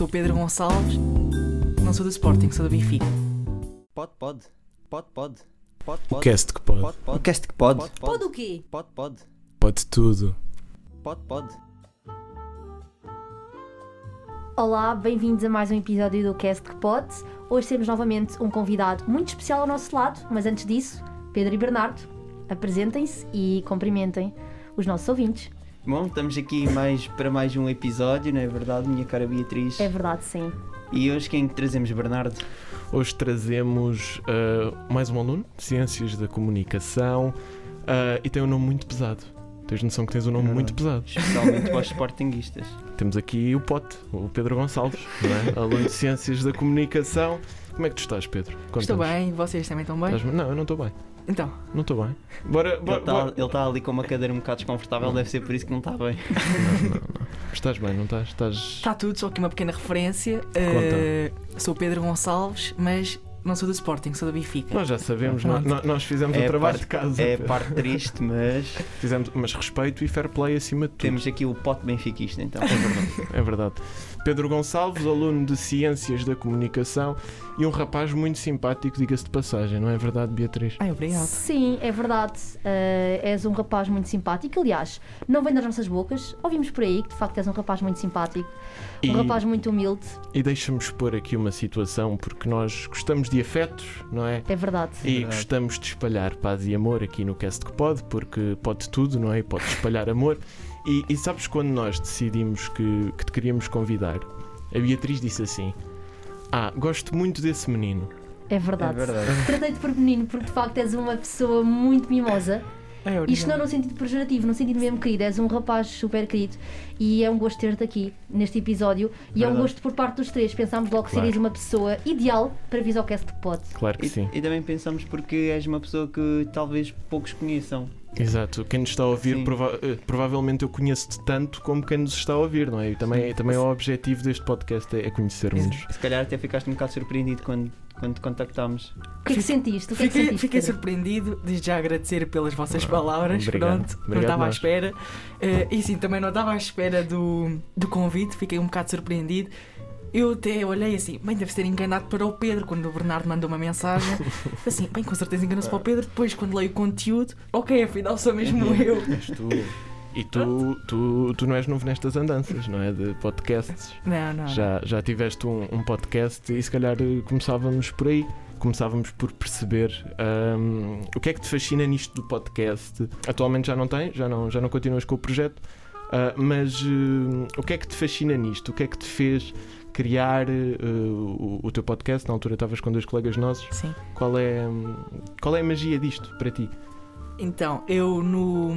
Sou Pedro Gonçalves, não sou do Sporting, sou do Benfica. Pode, pode. Pode, pode. Pode, pode. Cast que pode. Pode, pode. O cast que pode. Pode, Pode pode. o quê? Pode, pode. Pode tudo. Pode, pode. Olá, bem-vindos a mais um episódio do Cast que Pode. Hoje temos novamente um convidado muito especial ao nosso lado, mas antes disso, Pedro e Bernardo, apresentem-se e cumprimentem os nossos ouvintes. Bom, estamos aqui mais, para mais um episódio, não é verdade, minha cara Beatriz? É verdade, sim. E hoje quem trazemos, Bernardo? Hoje trazemos ah, mais um aluno de Ciências da Comunicação ah, e tem um nome muito pesado. Tens noção que tens um nome Verdade. muito pesado. Especialmente para os sportinguistas. Temos aqui o Pote, o Pedro Gonçalves, não é? aluno de Ciências da Comunicação. Como é que tu estás, Pedro? Estou Conta-nos. bem, vocês também estão bem? Estás- Não, eu não estou bem. Então, Não estou bem. Bora, Ele bora, está bora. ele tá ali com uma cadeira um bocado desconfortável, deve ser por isso que não está bem. Não, não, não. Estás bem, não estás? Estás. está tudo, só aqui uma pequena referência. Uh, sou Pedro Gonçalves, mas não sou do Sporting, sou do Benfica. Nós já sabemos, Pronto. nó- nó- nós fizemos É o trabalho parte- de casa. É a parte triste, mas Fizemos, mas respeito e fair play acima de tudo. temos aqui o pote benfiquista, então. É verdade, é verdade. Pedro Gonçalves, aluno de Ciências da Comunicação e um rapaz muito simpático, diga-se de passagem, não é verdade, Beatriz? Ai, obrigado. Sim, é verdade. Uh, és um rapaz muito simpático. Aliás, não vem das nossas bocas. Ouvimos por aí que de facto és um rapaz muito simpático, E, um rapaz muito humilde. e deixa-me expor aqui uma situação, porque nós gostamos de afetos, não é? É verdade. E Verdade. gostamos de espalhar paz e amor aqui no Cast que pode, porque pode tudo, não é? E pode espalhar amor. E, e sabes quando nós decidimos que, que te queríamos convidar? A Beatriz disse assim: Ah, gosto muito desse menino. É É verdade. verdade. Tratei-te por menino porque de facto és uma pessoa muito mimosa. Obrigado. Isto não no sentido pejorativo, no sentido mesmo querido. És um rapaz super querido e é um gosto ter-te aqui neste episódio. E é um Verdade. gosto por parte dos três. Pensámos logo que Claro. serias uma pessoa ideal para vir ao cast pode. Claro que E, sim. e também pensamos porque és uma pessoa que talvez poucos conheçam. Exato, quem nos está a ouvir, prova- eh, provavelmente eu conheço-te tanto como quem nos está a ouvir, não é? E também, também é o objetivo deste podcast é, é conhecermos. Se calhar até ficaste um bocado surpreendido quando, quando te contactámos. O que é que sentiste? Que é que Fiquei, sentiste? fiquei surpreendido, desde já agradecer pelas vossas Ah, palavras. obrigado. Pronto, não Obrigado estava à espera. Eh, e sim, também não estava à espera do, do convite, fiquei um bocado surpreendido. Eu até olhei assim, bem, deve ser enganado para o Pedro, quando o Bernardo mandou uma mensagem. Assim, bem, com certeza enganou-se para o Pedro. Depois, quando leio o conteúdo, ok, afinal sou mesmo eu. És tu. E tu, tu, tu não és novo nestas andanças, não é? De podcasts. Não, não. Já, já tiveste um, um podcast e se calhar eh, começávamos por aí. Começávamos por perceber ahm, o que é que te fascina nisto do podcast. Atualmente já não tens, já não, já não continuas com o projeto, ah, mas eh, o que é que te fascina nisto? O que é que te fez criar eh, o, o teu podcast? Na altura estavas com dois colegas nossos. Sim. Qual é, qual é a magia disto para ti? Então, eu no,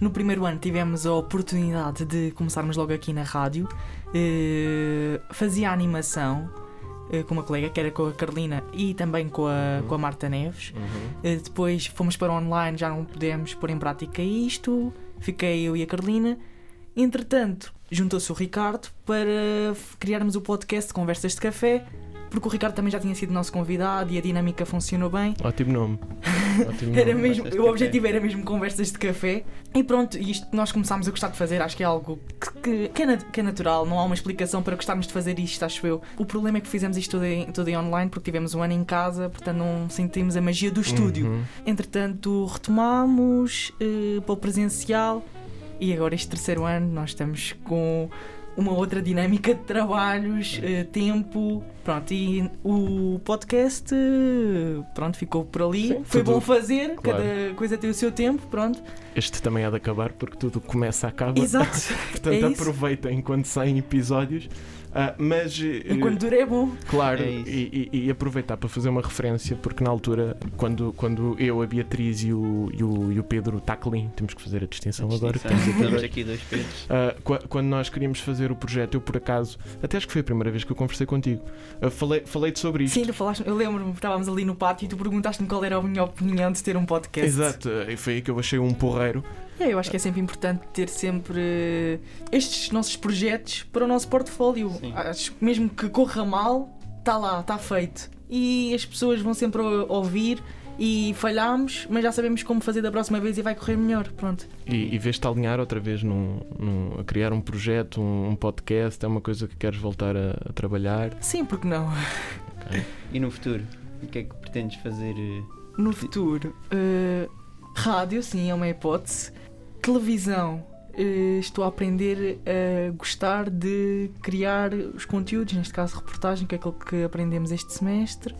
no primeiro ano tivemos a oportunidade de começarmos logo aqui na rádio. Eh, fazia animação eh, com uma colega que era com a Carolina e também com a, com a Marta Neves. Eh, depois fomos para online, já não pudemos pôr em prática isto. Fiquei eu e a Carolina. Entretanto, juntou-se o Ricardo para criarmos o podcast Conversas de Café, porque o Ricardo também já tinha sido nosso convidado e a dinâmica funcionou bem. Ótimo nome. Ótimo Era nome. mesmo, Conversas de o café. objetivo era mesmo conversas de café. E pronto, isto nós começámos a gostar de fazer, acho que é algo que, que- é, que é natural, não há uma explicação para gostarmos de fazer isto, acho eu. O problema é que fizemos isto tudo em, tudo em online porque tivemos um ano em casa, portanto não sentimos a magia do estúdio. Uhum. Entretanto, retomámos eh, para o presencial e agora este terceiro ano nós estamos com uma outra dinâmica de trabalhos, eh, tempo, pronto, e o podcast pronto, ficou por ali. Sim, Foi tudo- bom fazer, claro. cada coisa tem o seu tempo, pronto. Este também há de acabar porque tudo começa a acabar. Exato. Portanto, é isso. aproveita enquanto saem episódios. Ah, mas, eh, Enquanto dura é bom. claro, É e, e- e aproveitar para fazer uma referência, porque na altura, quando, quando eu, a Beatriz e o, e o, e o Pedro Taclin, temos que fazer a distinção agora, que temos aqui Temos dois. aqui dois Pedros. Qua- quando nós queríamos fazer o projeto, eu por acaso, até acho que foi a primeira vez que eu conversei contigo, ah, falei- falei-te sobre isto. Sim, tu falaste, eu lembro-me, estávamos ali no pátio e tu perguntaste-me qual era a minha opinião de ter um podcast. Exato, e foi aí que eu achei um porreiro. É, eu acho que é sempre importante ter sempre estes nossos projetos para o nosso portfólio. Sim. Acho que mesmo que corra mal, está lá, está feito. E as pessoas vão sempre ou- ouvir e falhámos, mas já sabemos como fazer da próxima vez e vai correr melhor. Pronto. E, e vês-te alinhar outra vez num, num- a criar um projeto, um, um podcast? É uma coisa que queres voltar a, a trabalhar? Sim, porque não? Ok. E no futuro? O que é que pretendes fazer? eh, No futuro, eh, rádio, sim, é uma hipótese. Televisão, eh, estou a aprender a gostar de criar os conteúdos, neste caso reportagem, que é aquilo que aprendemos este semestre.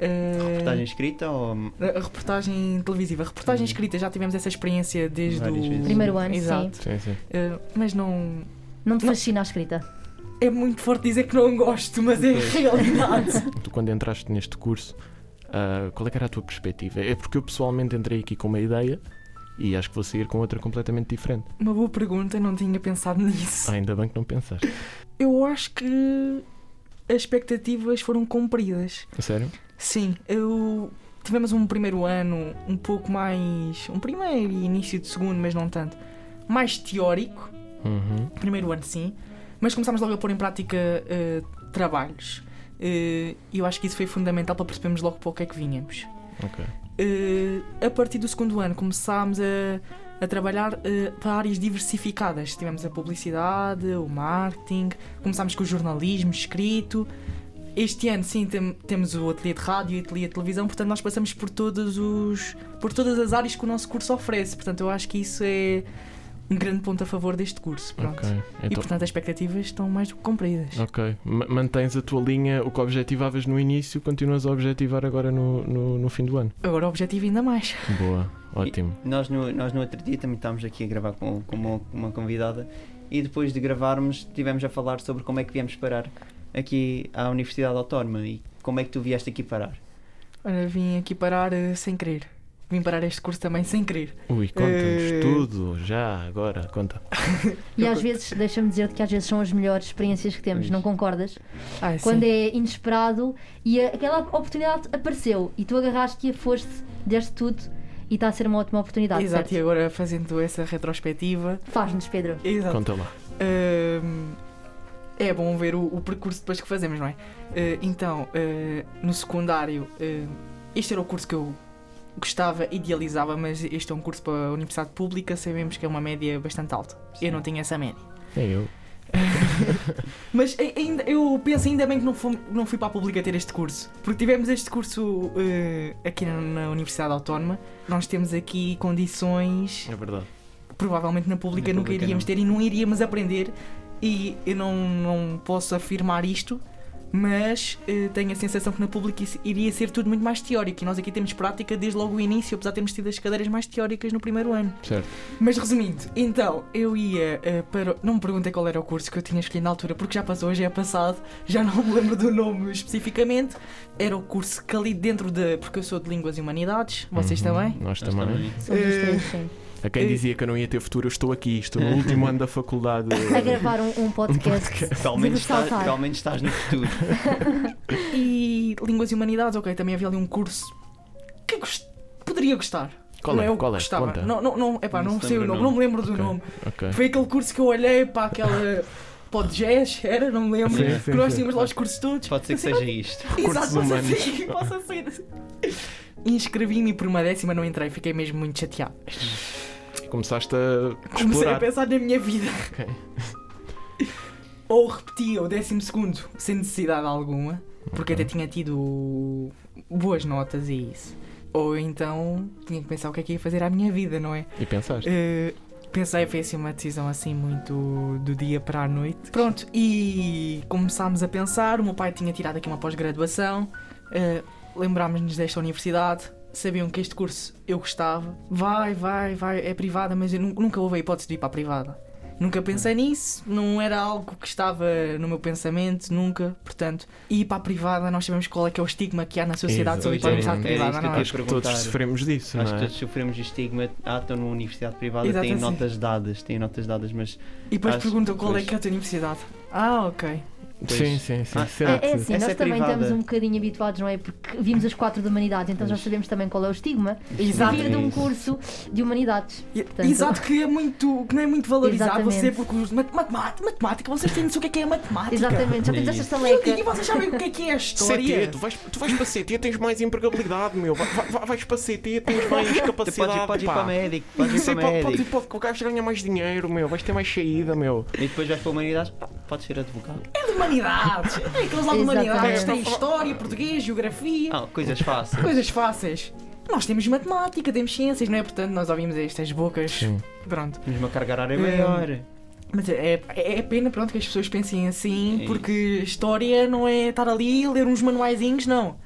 Eh, Reportagem escrita ou a reportagem televisiva. Reportagem Uhum. escrita, já tivemos essa experiência desde Várias o vezes. Primeiro ano, sim. Exato. Sim, sim. Eh, mas não. Não te Não. fascina a escrita? É muito forte dizer que não gosto, mas é a Pois. realidade. Tu, quando entraste neste curso, ah, qual é que era a tua perspectiva? É porque eu pessoalmente entrei aqui com uma ideia e acho que vou sair com outra completamente diferente. Uma boa pergunta, não tinha pensado nisso. Ah, ainda bem que não pensaste. Eu acho que as expectativas foram cumpridas. A sério? Sim, eu. Tivemos um primeiro ano um pouco mais. Um primeiro e início de segundo, mas não tanto. Mais teórico. Uhum. Primeiro ano, sim. Mas começámos logo a pôr em prática eh, trabalhos. E eu acho que isso foi fundamental para percebermos logo para o que é que vinhamos. Ok. Eh, a partir do segundo ano começámos a, a trabalhar eh, para áreas diversificadas. Tivemos a publicidade, o marketing, começámos com o jornalismo escrito. Este ano, sim, tem- temos o ateliê de rádio e o ateliê de televisão, portanto, nós passamos por, todos os, por todas as áreas que o nosso curso oferece. Portanto, eu acho que isso é um grande ponto a favor deste curso. Pronto. Ok. E, Então, portanto, as expectativas estão mais do que cumpridas. ok. Ma- Mantens a tua linha, o que objetivavas no início, continuas a objetivar agora no, no, no fim do ano. Agora o objetivo ainda mais. Boa, ótimo. Nós no, nós no outro dia também estávamos aqui a gravar com, com uma, uma convidada e depois de gravarmos tivemos a falar sobre como é que viemos parar aqui à Universidade Autónoma e como é que tu vieste aqui parar. Olha, vim aqui parar eh, sem querer. Vim parar este curso também sem querer. Ui, conta-nos Eh, tudo, já, agora, conta. E às vezes, deixa-me dizer-te que às vezes são as melhores experiências que temos, não concordas? Ah, Quando sim. é inesperado e a- aquela oportunidade apareceu e tu agarraste-a, foste, deste tudo e está a ser uma ótima oportunidade. Exato, e certo? agora fazendo essa retrospectiva. Faz-nos, Pedro. Exato. Conta lá. Ahm, é bom ver o, o percurso depois que fazemos, não é? Ah, então, ah, no secundário, este era o curso que eu gostava, idealizava, mas este é um curso para a Universidade Pública, sabemos que é uma média bastante alta. Eu não tinha essa média. É eu. Mas ai- ainda, eu penso ainda bem que não fui, não fui para a pública ter este curso. Porque tivemos este curso eh, aqui na, na Universidade Autónoma. Nós temos aqui condições É verdade. que provavelmente na pública Na nunca pública iríamos não. ter e não iríamos aprender. E eu não, não posso afirmar isto, mas eh, tenho a sensação que na pública isso iria ser tudo muito mais teórico. E nós aqui temos prática desde logo o início, apesar de termos tido as cadeiras mais teóricas no primeiro ano. Certo. Mas resumindo, então eu ia eh, para. Não me perguntei qual era o curso que eu tinha escolhido na altura, porque já passou, já é passado, já não me lembro do nome especificamente. Era o curso que ali dentro de. Porque eu sou de Línguas e Humanidades, vocês Uhum, também? Nós Nós também. Somos Eh. A quem Eh, dizia que eu não ia ter futuro, eu estou aqui. Estou no último ano da faculdade. A gravar um, um podcast. Atualmente, de estás, saltar. atualmente estás no futuro. E Línguas e Humanidades, ok, também havia ali um curso que gost... poderia gostar. Qual não é? é o que Qual é? gostava. Conta. Não, não, não, epá, Não não, se sei o nome, o não nome. me lembro do nome. ok. Foi aquele curso que eu olhei para aquela. O jazz, era, não me lembro. Sim, que sim, nós sim. tínhamos lá os cursos todos. Pode ser que seja isto. Exato, possa ser, possa ser. Inscrevi-me e por uma décima não entrei, fiquei mesmo muito chateado. Começaste a Comecei a explorar. pensar na minha vida. Ok. Ou repetia o décimo segundo sem necessidade alguma, porque até tinha tido boas notas e isso. Ou então tinha que pensar o que é que ia fazer à minha vida, não é? E pensaste? Eh, pensei, foi assim uma decisão assim muito do dia para a noite. Pronto, e começámos a pensar. O meu pai tinha tirado aqui uma pós-graduação. eh, Lembrámos-nos desta universidade. Sabiam que este curso eu gostava. Vai, vai, vai, é privada, mas eu nu- nunca houve a hipótese de ir para a privada. Nunca pensei nisso, não era algo que estava no meu pensamento, nunca. Portanto, ir para a privada, nós sabemos qual é que é o estigma que há na sociedade sobre ir para a universidade. É privada, que eu não é? Acho que perguntar. todos sofremos disso, Acho não que é? todos sofremos de estigma. Ah, estão numa universidade privada, Exato, têm assim. notas dadas, têm notas dadas, mas E depois perguntam qual é que é a tua universidade. Ah, ok. Pois. Sim, sim, sim. Ah, certo. É, é assim, Essa nós é também privada. estamos um bocadinho habituados, não é? Porque vimos as quatro de humanidades, então já sabemos também qual é o estigma Exato. de vir de um curso de humanidades. Portanto- Exato, que é muito, que não é muito valorizado Exatamente. você porque os mat- matemática, matemática, vocês têm noção o que é que é matemática. Exatamente, já temos esta Isso. saleca. E, e vocês sabem o que é que é a CT, história? tu vais, tu vais para CT, tens mais empregabilidade, meu. Vai, vai- vais para CT, tens mais capacidade. podes, podes ir pá. para médico, podes ir para pode, pode, médico. pode, o gajo ganha mais dinheiro, meu. Vais ter mais saída, meu. E depois vais para a humanidade, ah, podes ser advogado. É de humanidades. É aqueles lá de humanidades. Tem história, português, geografia. Ah, coisas fáceis. Coisas fáceis. Nós temos matemática, temos ciências, não é? Portanto, nós ouvimos estas bocas. Sim. Pronto. Temos uma carga horária É. maior. Mas é, é é pena, pronto, que as pessoas pensem assim, É porque história não é estar ali a ler uns manuaizinhos, não.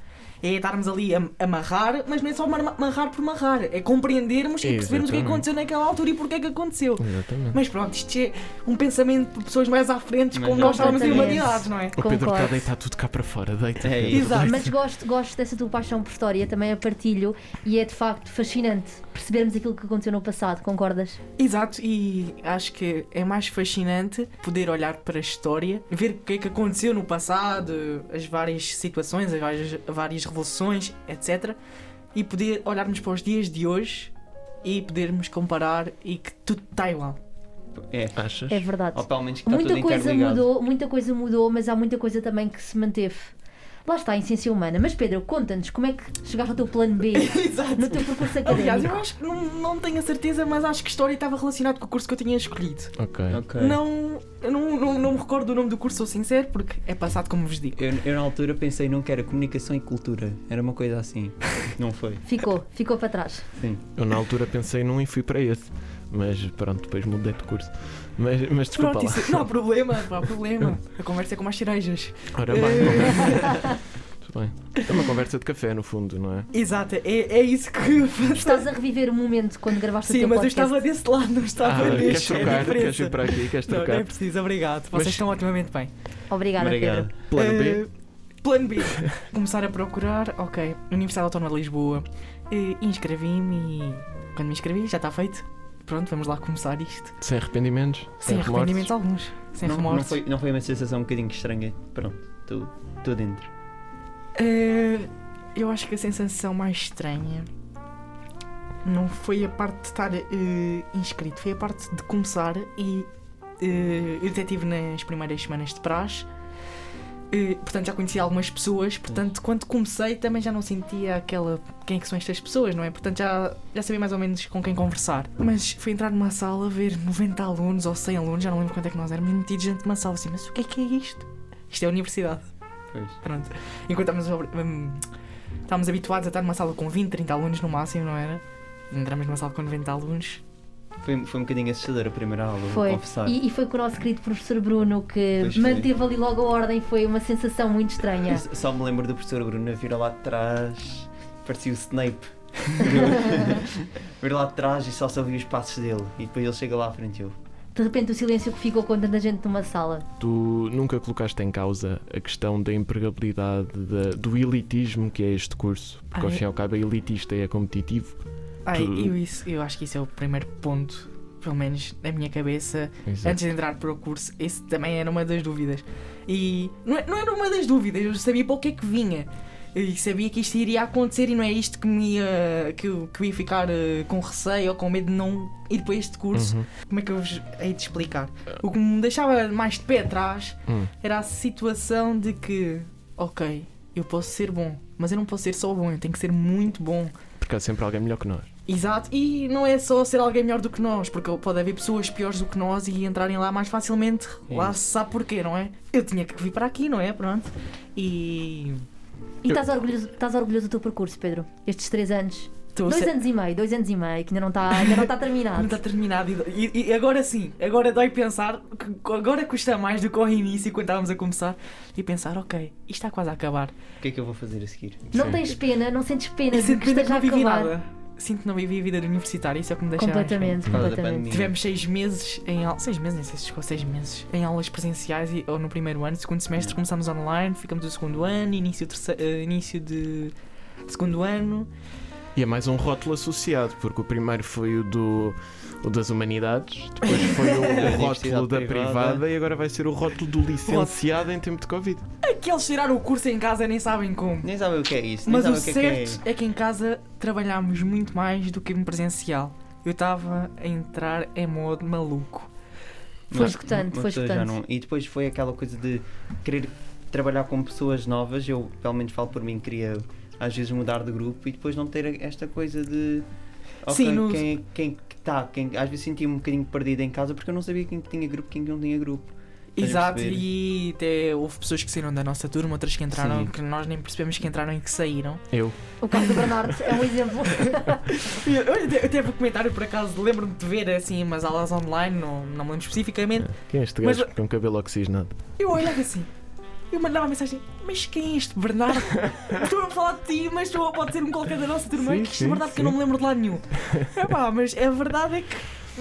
É estarmos ali a amarrar, mas não é só mar- amarrar por amarrar. É compreendermos e percebermos o que é que Exatamente. aconteceu naquela altura e porque é que aconteceu. Exatamente. Mas pronto, isto é um pensamento de pessoas mais à frente, Mas como nós estávamos em humanidades, não é? O Pedro está a deitar tudo cá para fora. Deita. É. Exato. Mas gosto, gosto dessa tua paixão por história, também a partilho e é de facto fascinante percebermos aquilo que aconteceu no passado, concordas? Exato, e acho que é mais fascinante poder olhar para a história, ver o que é que aconteceu no passado, as várias situações, as várias, várias revoluções, etc. E poder olharmos para os dias de hoje e podermos comparar e que tudo está igual. É. Achas? É verdade. Ou pelo menos que está Muita tudo coisa mudou, muita coisa mudou, mas há muita coisa também que se manteve. Lá está a essência humana. Mas Pedro, conta-nos como é que chegaste ao teu plano B Exato. no teu percurso Aliás, eu académico. acho que não, não tenho a certeza, mas acho que história estava relacionado com o curso que eu tinha escolhido. Ok. Ok. Não, eu não, não, não me recordo do nome do curso, sou sincero, porque é passado como vos digo. Eu, eu na altura pensei num que era comunicação e cultura. Era uma coisa assim. Não foi. Ficou, ficou para trás. Sim. Eu na altura pensei num e fui para esse. Mas pronto, depois mudei de curso. Mas, mas desculpa Pronto, lá. isso, não há problema, não há problema. A conversa é como as cerejas. Ora bem. Tudo bem. É uma conversa de café, no fundo, não é? Exato, é, é isso que. Estás a reviver o momento quando gravaste o Sim, teu mas eu podcast. estava desse lado, não estava Ah, queres neste. É trocar? Queres diferença. vir para aqui? Queres Não, não trocar? é preciso, obrigado. Vocês Mas- estão otimamente bem. Obrigada, Obrigado. Pedro. Plano B? Eh, plano B. Começar a procurar, ok. Universidade Autónoma de Lisboa. Eh, Inscrevi-me e. Quando me inscrevi, já está feito. Pronto, vamos lá começar isto. Sem arrependimentos? Sem remorsos? arrependimentos alguns. Sem não, não, remorsos. foi, não foi uma sensação um bocadinho estranha. Pronto, estou dentro. Eh, eu acho que a sensação mais estranha não foi a parte de estar eh, inscrito, foi a parte de começar e eh, eu até estive nas primeiras semanas de praxe. Portanto, já conhecia algumas pessoas. Portanto, quando comecei, também já não sentia aquela. Quem é que são estas pessoas, não é? Portanto, já, já sabia mais ou menos com quem conversar. Mas foi entrar numa sala, ver 90 alunos ou 100 alunos, já não lembro quanto é que nós éramos, metidos dentro de uma sala assim. Mas o que é que é isto? Isto é a universidade. Pois. Pronto. Enquanto estávamos, hum, estávamos habituados a estar numa sala com 20, 30 alunos no máximo, não era? Entramos numa sala com 90 alunos. Foi, foi um bocadinho assustador a primeira aula, vou Foi. confessar. E, e foi com o nosso querido professor Bruno que Pois foi. manteve ali logo a ordem. Foi uma sensação muito estranha. Eu Só me lembro do professor Bruno vir lá de trás, parecia o Snape. vir lá de trás e só se ouvia os passos dele. E depois ele chega lá à frente e eu. De repente o silêncio que ficou com tanta gente numa sala. Tu nunca colocaste em causa a questão da empregabilidade, da- do elitismo que é este curso? Porque ao Ah, fim e ao cabo é elitista e é competitivo. Ai, eu, isso, eu acho que isso é o primeiro ponto, pelo menos na minha cabeça, Exato. antes de entrar para o curso. Esse também era uma das dúvidas. E não, é- não era uma das dúvidas, eu sabia para o que é que vinha. E sabia que isto iria acontecer e não é isto que me ia, que, eu- que eu ia ficar eh, com receio ou com medo de não ir para este curso. Uhum. Como é que eu vos hei de explicar? O que me deixava mais de pé atrás Hum. era a situação de que, ok, eu posso ser bom, mas eu não posso ser só bom, eu tenho que ser muito bom. Porque há sempre alguém melhor que nós. Exato, e não é só ser alguém melhor do que nós, porque pode haver pessoas piores do que nós e entrarem lá mais facilmente. É lá se sabe porquê, não é? Eu tinha que vir para aqui, não é? Pronto. E. E estás orgulhoso, estás orgulhoso do teu percurso, Pedro? Estes três anos. Estou Dois ser- anos e meio, dois anos e meio, que ainda não está, ainda não está Não terminado. está terminado. E, e- agora sim, agora dói pensar, que agora custa mais do que ao início, quando estávamos a começar, e pensar, ok, isto está quase a acabar. O que é que eu vou fazer a seguir? Não Sim. tens pena, não sentes pena de que pena que esteja a não acabar. nada. Sinto que não vivi a vida universitária, isso é o que me deixa Completamente, completamente. Tivemos seis meses em aulas, seis meses, nem sei se chegou seis meses, em aulas presenciais e, ou no primeiro ano, segundo semestre começámos online, ficamos o segundo ano, início, terceiro, início de segundo ano. E é mais um rótulo associado, porque o primeiro foi o do o das humanidades, depois foi o, rótulo da privada. privada. e agora vai ser o rótulo do licenciado em tempo de Covid. Aqueles tiraram o curso em casa nem sabem como. Nem sabem o que é isso, Mas o que é que é. certo é que em casa trabalhámos muito mais do que em presencial. Eu estava a entrar em modo maluco. Foi escutante, foi escutante. E depois foi aquela coisa de querer trabalhar com pessoas novas. Eu, pelo menos, falo por mim, queria às vezes mudar de grupo e depois não ter esta coisa de. Sim, no- quem, quem que tá, quem, às vezes sentia-me um bocadinho perdido em casa porque eu não sabia quem que tinha grupo e quem que não tinha grupo. Exato, e até houve pessoas que saíram da nossa turma, outras que entraram, Sim. que nós nem percebemos que entraram e que saíram. Eu. O caso do Bernardo é um exemplo. E Olha, eu até vou comentário por acaso, lembro-me de ver assim umas aulas online, não, não me lembro especificamente. Quem é este Mas- gajo com um cabelo oxigenado? Eu olhava assim, eu mandava uma mensagem, mas quem é este Bernardo? estou a falar de ti, mas tu pode ser um qualquer da nossa turma. Sim, que isto sim, é verdade que eu sim. não me lembro de lado nenhum. Epá, mas a verdade é que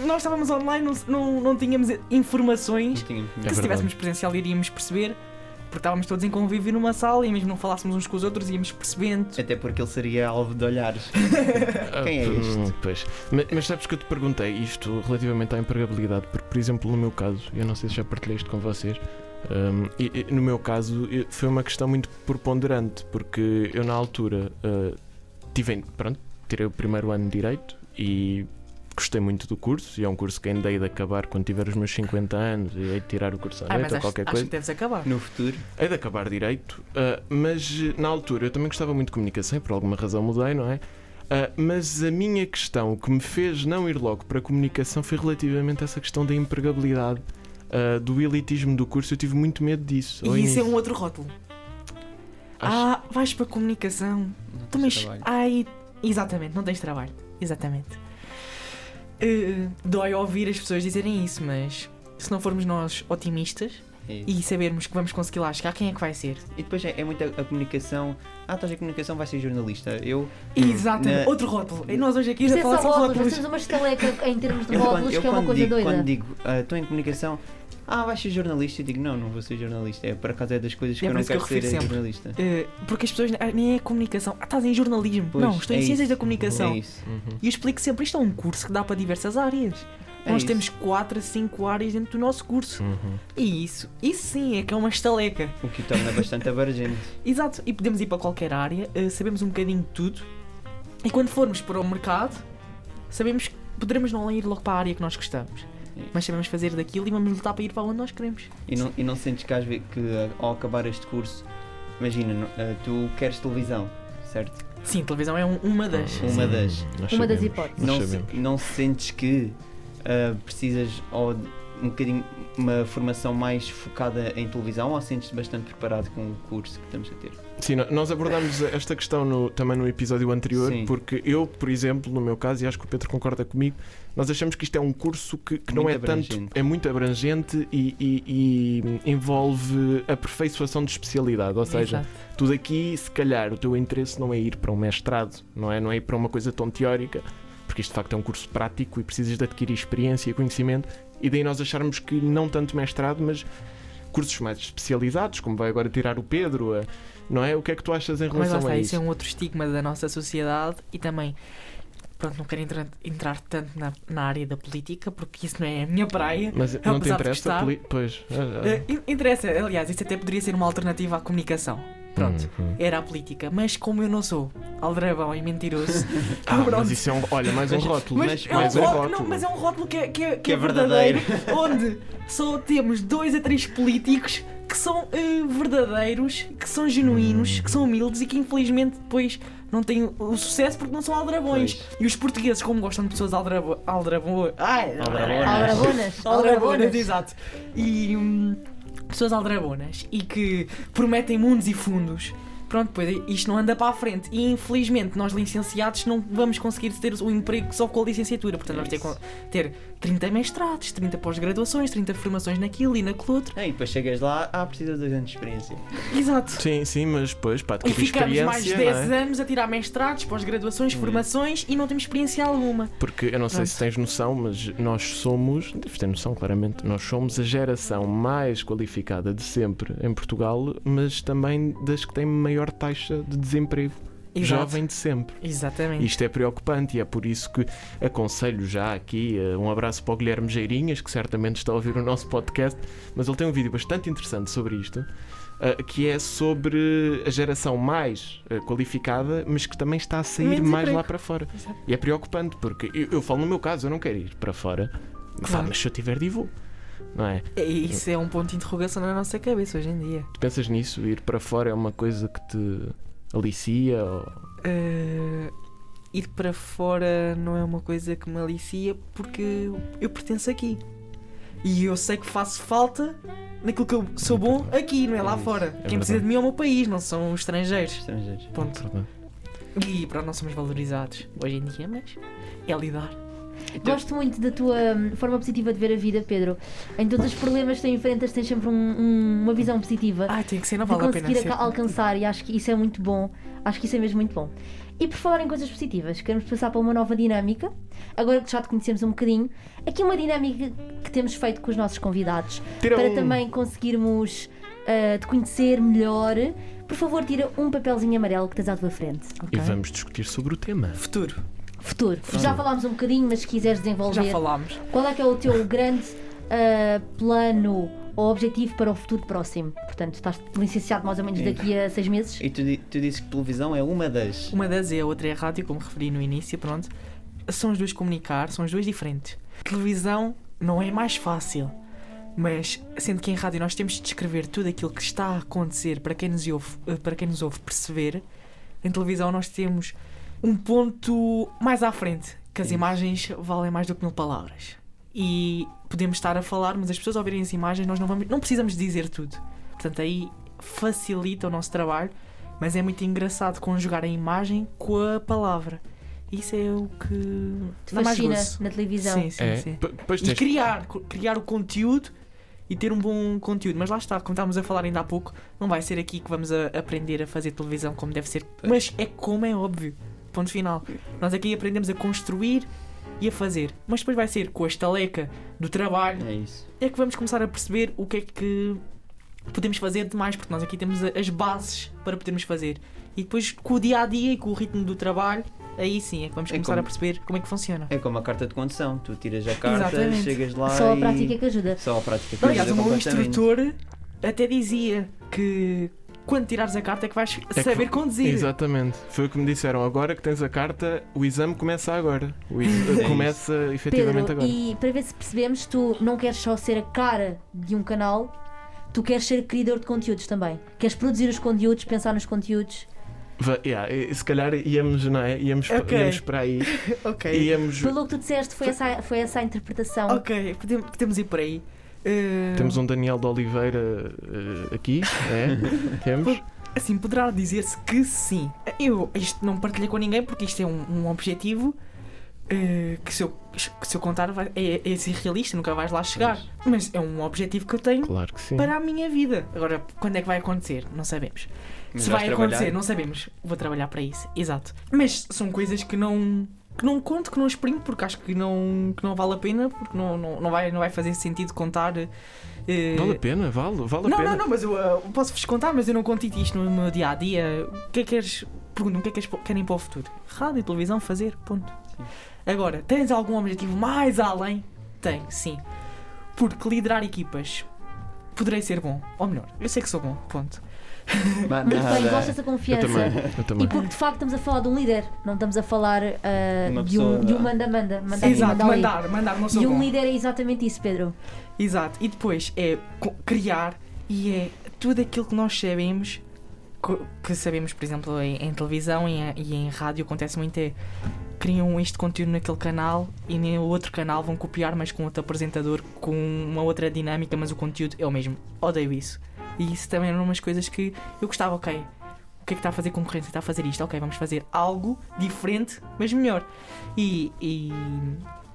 nós estávamos online, não, não, não tínhamos informações Não É que se verdade. estivéssemos presencial iríamos perceber, porque estávamos todos em convívio numa sala e mesmo não falássemos uns com os outros, íamos percebendo. Até porque ele seria alvo de olhares. Quem é Ah, este? hum, Pois. Mas, mas sabes que eu te perguntei isto relativamente à empregabilidade, porque, por exemplo, no meu caso, eu não sei se já partilhei isto com vocês, hum, e- e no meu caso foi uma questão muito preponderante, porque eu na altura ah, tive, pronto, tirei o primeiro ano de Direito e gostei muito do curso, e é um curso que ainda hei de acabar quando tiver os meus 50 anos, e hei de tirar o curso à Ah, noite ou acho, qualquer acho coisa. que deves acabar. No futuro, Hei de acabar direito, ah, mas na altura eu também gostava muito de comunicação, e por alguma razão mudei, não é? Ah, mas a minha questão o que me fez não ir logo para a comunicação foi relativamente a essa questão da empregabilidade, ah, do elitismo do curso. Eu tive muito medo disso. E isso é um outro rótulo. Acho- Ah, vais para a comunicação. não Tu, tens mas, trabalho. ai, exatamente, não tens trabalho. Exatamente. Eh, dói ouvir as pessoas dizerem isso, mas se não formos nós otimistas isso. e sabermos que vamos conseguir lá chegar, quem é que vai ser? E depois é, é muita a comunicação. Ah, estás em comunicação, vais ser jornalista. Eu, Exatamente, Na- outro rótulo. E nós hoje aqui Isto a é só rótulos, nós temos uma estaleca em termos de eu, rótulos quando, que é uma coisa digo, doida. quando digo ah, estou em comunicação, ah, vais ser jornalista, eu digo não, não vou ser jornalista. É por acaso é das coisas que É eu não isso que eu quero ser refiro sempre. jornalista. Eh, porque as pessoas ah, nem é comunicação. Ah, estás em jornalismo. Pois, não, estou em é ciências isso. da comunicação. É isso. Uhum. E eu explico sempre, isto é um curso que dá para diversas áreas. É Nós isso. temos 4 a 5 áreas dentro do nosso curso. Uhum. E isso, isso sim é que é uma estaleca. O que o torna bastante abrangente. Exato, e podemos ir para qualquer área, eh, sabemos um bocadinho de tudo. E quando formos para o mercado, sabemos que poderemos não ir logo para a área que nós gostamos. Mas sabemos fazer daquilo e vamos lutar para ir para onde nós queremos. E não, e não sentes que às vezes que ah, ao acabar este curso, imagina, ah, tu queres televisão, certo? Sim, televisão é um- uma das. Uma Sim, das. nós Uma das sabemos, hipóteses. nós não, se- não sentes que ah, precisas ou um bocadinho uma formação mais focada em televisão ou sentes-te bastante preparado com o curso que estamos a ter? Sim, nós abordámos esta questão no- também no episódio anterior, Sim. porque eu, por exemplo, no meu caso, e acho que o Pedro concorda comigo, nós achamos que isto é um curso que, que não Muito é tanto, abrangente. é muito abrangente e, e- e envolve aperfeiçoação de especialidade. Ou seja, Exato. tu daqui, se calhar, o teu interesse não é ir para um mestrado, não é? Não é ir para uma coisa tão teórica, porque isto de facto é um curso prático e precisas de adquirir experiência e conhecimento, e daí nós acharmos que não tanto mestrado, mas cursos mais especializados, como vai agora tirar o Pedro, a- não é? O que é que tu achas em relação está, a isso isso? é um outro estigma da nossa sociedade e também. Pronto, não quero entrar, entrar tanto na, na área da política porque isso não é a minha praia. Mas não te interessa? Pois. Eh, in- interessa, aliás, isso até poderia ser uma alternativa à comunicação. Pronto, Uhum. era a política. Mas como eu não sou aldrabão e mentiroso, Ah, pronto. mas isso é um. Olha, mais um Mas- rótulo. Mas, Mas- é mais um um rótulo, rótulo. não, mas é um rótulo que é, que é, que Que é é verdadeiro, onde só temos dois a três políticos que são eh, verdadeiros, que são genuínos, Hum. que são humildes e que infelizmente depois não têm o sucesso porque não são aldrabões. Pois. E os portugueses, como gostam de pessoas aldrabo, aldrabo, ai, Aldrabonas. Aldrabonas. aldrabonas, exato. E hum, pessoas aldrabonas e que prometem mundos e fundos. Pronto, pois isto não anda para a frente. E infelizmente nós licenciados não vamos conseguir ter o emprego só com a licenciatura. Portanto, É vamos ter, que ter 30 mestrados, 30 pós-graduações, 30 formações naquilo e naquilo outro. Ah, e depois chegas lá, ah, precisas de anos de experiência. Exato. Sim, sim, mas depois, para E adquirir ficamos mais experiência. 10 não é? anos a tirar mestrados, pós-graduações, Hum. formações e não temos experiência alguma. Porque eu não sei Pronto. se tens noção, mas nós somos, deves ter noção claramente, nós somos a geração mais qualificada de sempre em Portugal, mas também das que têm maior taxa de desemprego Exato. jovem de sempre. Exatamente. Isto é preocupante e é por isso que aconselho já aqui eh, um abraço para o Guilherme Geirinhas, que certamente está a ouvir o nosso podcast, mas ele tem um vídeo bastante interessante sobre isto, eh, que é sobre a geração mais eh, qualificada, mas que também está a sair mais lá para fora. Exato. E é preocupante, porque eu, eu falo no meu caso, eu não quero ir para fora, Pá, Claro. mas se eu tiver de ir, vou. Não é? E Isso é um ponto de interrogação na nossa cabeça hoje em dia. Tu pensas nisso? Ir para fora é uma coisa que te alicia? Ou... Eh, ir para fora não é uma coisa que me alicia porque eu pertenço aqui. E eu sei que faço falta naquilo que eu sou bom aqui, não é lá É isso, fora. é Quem precisa de mim é o meu país, não são os estrangeiros. Estrangeiros. Ponto. Verdade. E pronto, não somos valorizados hoje em dia, mas é lidar. Gosto muito da tua hum, forma positiva de ver a vida, Pedro. Em todos os problemas que tu enfrentas, tens sempre um- um- uma visão positiva Ah, tem que ser, não vale a pena conseguir ser. alcançar e acho que isso é muito bom. Acho que isso é mesmo muito bom. E por falar em coisas positivas, queremos passar para uma nova dinâmica. Agora que já te conhecemos um bocadinho, aqui uma dinâmica que temos feito com os nossos convidados Tira para um. também conseguirmos ah, te conhecer melhor. Por favor, tira um papelzinho amarelo que tens à tua frente. E Ok. vamos discutir sobre o tema. Futuro. Futuro. Já falámos um bocadinho, mas se quiseres Já desenvolver, falámos. qual é que é o teu grande ah, plano ou objetivo para o futuro próximo? Portanto, estás licenciado mais ou menos daqui a seis meses? E tu, tu dizes que televisão é uma das. Uma das é, a outra é a rádio, como referi no início, pronto. São as duas comunicar, são as duas diferentes. Televisão não é mais fácil, mas sendo que em rádio nós temos de descrever tudo aquilo que está a acontecer para quem nos ouve, para quem nos ouve perceber, em televisão nós temos um ponto mais à frente, que as Isso. imagens valem mais do que mil palavras. E podemos estar a falar, mas as pessoas ao verem as imagens nós não, vamos, não precisamos dizer tudo. Portanto, aí facilita o nosso trabalho, mas é muito engraçado conjugar a imagem com a palavra. Isso é o que Te fascina na televisão? Sim, sim, É. sim. P- Pois E criar, criar o conteúdo e ter um bom conteúdo. Mas lá está, como estávamos a falar ainda há pouco, não vai ser aqui que vamos a- aprender a fazer televisão como deve ser. Mas é como é óbvio. Ponto final. Nós aqui aprendemos a construir e a fazer. Mas depois vai ser com a estaleca do trabalho É isso. é que vamos começar a perceber o que é que podemos fazer de mais, porque nós aqui temos as bases para podermos fazer. E depois com o dia a dia e com o ritmo do trabalho, aí sim é que vamos É começar como- a perceber como é que funciona. É como a carta de condução. Tu tiras a carta, Exatamente. chegas lá Só a e... prática que ajuda. Só a prática que Aliás, o ajuda meu completamente. instrutor até dizia que quando tirares a carta é que vais que- saber conduzir. Exatamente. Foi o que me disseram. Agora que tens a carta, o exame começa agora. O ex- É começa efetivamente Pedro, agora. e para ver se percebemos, tu não queres só ser a cara de um canal, tu queres ser criador de conteúdos também. Queres produzir os conteúdos, pensar nos conteúdos. Yeah, se calhar íamos, não é? Íamos, pa- Ok. íamos para aí. ok. Íamos. Pelo que tu disseste, foi essa, foi essa a interpretação. Ok, podemos, podemos ir por aí. Eh, Temos um Daniel de Oliveira eh, aqui, é? Temos. Assim, poderá dizer-se que sim. Eu isto não partilhei com ninguém porque isto é um, um objetivo eh, que, se eu, que se eu contar vai, é, é ser realista, nunca vais lá chegar. Mas é um objetivo que eu tenho Claro que sim. para a minha vida. Agora, quando é que vai acontecer? Não sabemos. Mas Se vai trabalhar. acontecer, não sabemos. Vou trabalhar para isso, exato. Mas são coisas que não que não conto, que não exprimo, porque acho que não, que não vale a pena, porque não, não, não, vai, não vai fazer sentido contar. eh, Vale a pena, vale, vale a não, pena. não, não, mas eu eh, posso-vos contar, mas eu não conto isto no meu dia a dia. O que é que queres? Perguntam o que é que queres- querem para o futuro? Rádio, televisão, fazer, ponto. Sim. Agora, tens algum objetivo mais além? Tenho, sim. Porque liderar equipas poderei ser bom. Ou melhor, eu sei que sou bom, ponto. Mas bem, gosto dessa Eu confiança. também, eu também. E porque de facto estamos a falar de um líder, não estamos a falar Uma de, um, de um manda-manda. Manda Exato, manda ali. mandar, mandar, não sou E um bom. líder é exatamente isso, Pedro. Exato, e depois é criar e é tudo aquilo que nós sabemos, que sabemos, por exemplo, em, em televisão e em, e em rádio acontece muito é criam este conteúdo naquele canal e no outro canal vão copiar, mas com outro apresentador, com uma outra dinâmica, mas o conteúdo é o mesmo. Odeio isso. E isso também eram umas coisas que eu gostava, ok. O que é que está a fazer concorrência? Está a fazer isto, ok, vamos fazer algo diferente, mas melhor. E, e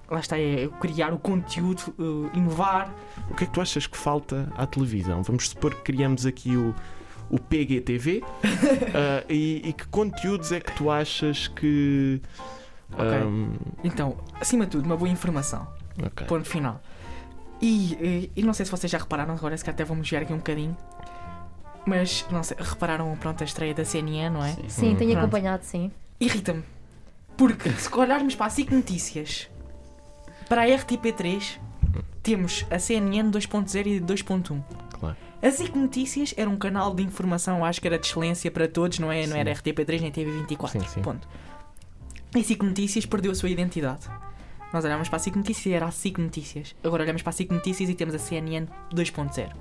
lá está, é criar o conteúdo, eh, inovar, O que é que tu achas que falta à televisão? Vamos supor que criamos aqui o, o PGTV ah, e, e que conteúdos é que tu achas que. Ok. ahm, Então, acima de tudo, uma boa informação. ok. Ponto final. E, e não sei se vocês já repararam, agora se até vamos ver aqui um bocadinho. Mas, não sei, repararam pronto, a estreia da CNN, não é? Sim. Sim, Hum. tenho Pronto. acompanhado, sim. Irrita-me. Porque se olharmos para a SIC Notícias, para a RTP3, temos a CNN 2.0 e 2.1. Claro. A SIC Notícias era um canal de informação, acho que era de excelência para todos, não, é? não Sim. era RTP3 nem TV24. Sim, sim. Ponto. A SIC Notícias perdeu a sua identidade. Nós olhamos para a SIC Notícias e era a SIC Notícias. Agora olhamos para a SIC Notícias e temos a CNN 2.0.